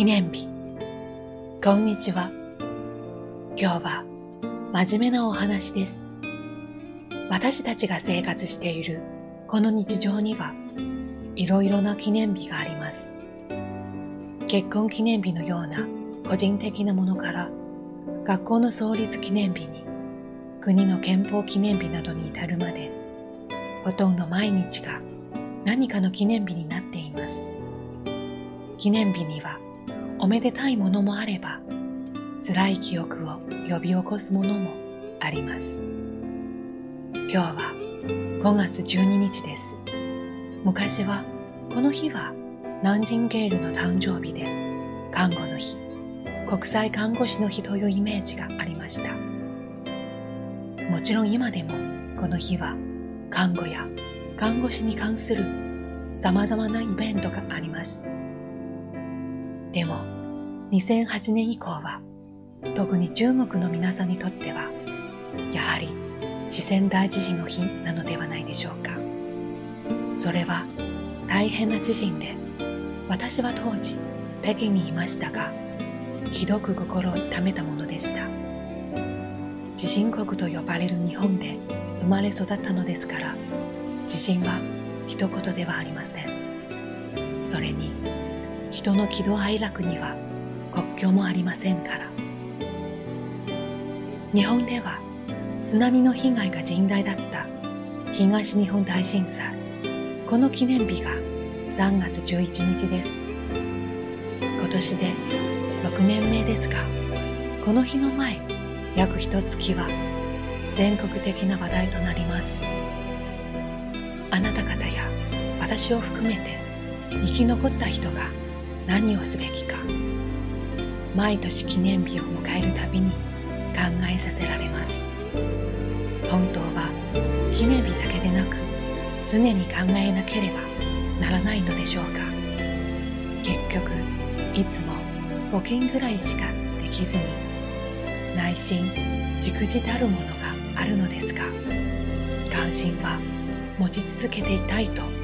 記念日。こんにちは。今日は真面目なお話です。私たちが生活しているこの日常にはいろいろな記念日があります。結婚記念日のような個人的なものから学校の創立記念日に国の憲法記念日などに至るまでほとんど毎日が何かの記念日になっています。記念日にはおめでたいものもあれば辛い記憶を呼び起こすものもあります。今日は5月12日です。昔はこの日はナンジンゲールの誕生日で看護の日国際看護師の日というイメージがありました。もちろん今でもこの日は看護や看護師に関する様々なイベントがあります。でも2008年以降は特に中国の皆さんにとってはやはり四川大地震の日なのではないでしょうか。それは大変な地震で私は当時北京にいましたがひどく心を痛めたものでした。地震国と呼ばれる日本で生まれ育ったのですから地震は一言ではありません。それに人の喜怒哀楽には国境もありませんから。日本では津波の被害が甚大だった東日本大震災。この記念日が3月11日です。今年で6年目ですがこの日の前約一月は全国的な話題となります。あなた方や私を含めて生き残った人が何をすべきか。毎年記念日を迎えるたびに考えさせられます。本当は記念日だけでなく常に考えなければならないのでしょうか。結局いつも募金ぐらいしかできずに内心じくじたるものがあるのですが関心は持ち続けていたいと思います